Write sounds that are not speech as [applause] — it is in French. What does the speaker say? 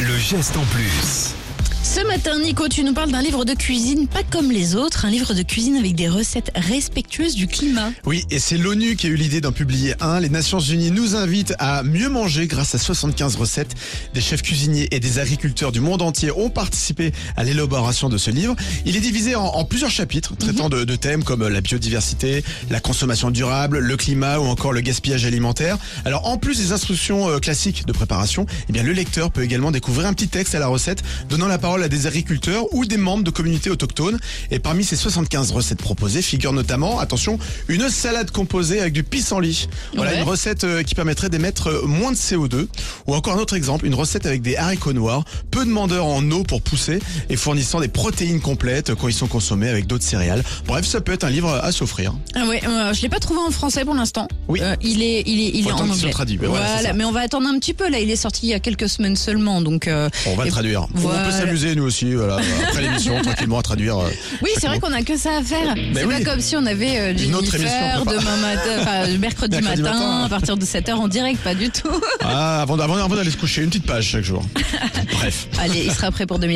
le geste en plus. Ce matin, Nico, tu nous parles d'un livre de cuisine pas comme les autres, un livre de cuisine avec des recettes respectueuses du climat. Oui, et c'est l'ONU qui a eu l'idée d'en publier un. Les Nations Unies nous invitent à mieux manger grâce à 75 recettes. Des chefs cuisiniers et des agriculteurs du monde entier ont participé à l'élaboration de ce livre. Il est divisé en, en plusieurs chapitres traitant de, de thèmes comme la biodiversité, la consommation durable, le climat ou encore le gaspillage alimentaire. Alors en plus des instructions euh, classiques de préparation, eh bien le lecteur peut également découvrir un petit texte à la recette donnant la parole à des agriculteurs ou des membres de communautés autochtones. Et parmi ces 75 recettes proposées figure notamment, attention, une salade composée avec du pissenlit. Voilà Ouais. une recette euh, qui permettrait d'émettre euh, moins de CO2. Ou encore un autre exemple, une recette avec des haricots noirs, peu demandeurs en eau pour pousser et fournissant des protéines complètes quand ils sont consommés avec d'autres céréales. Bref, ça peut être un livre à s'offrir. Ah ouais, euh, je l'ai pas trouvé en français pour l'instant. Oui. Euh, il est, il est, il Faut est en anglais. traduit, mais voilà, mais on va attendre un petit peu. Là, il est sorti il y a quelques semaines seulement, donc. euh, On va le traduire. On peut s'amuser nous aussi, voilà, après l'émission, [laughs] tranquillement à traduire. euh, Oui, c'est vrai qu'on a que ça à faire. C'est oui. pas comme si on avait euh, Une autre émission, demain matin, enfin, [laughs] mercredi, Mercredi matin, matin. à partir de 7h en direct, pas du tout. Ah, avant, avant, avant d'aller se coucher, une petite page chaque jour. [laughs] Bref. Allez, il sera prêt pour 2020.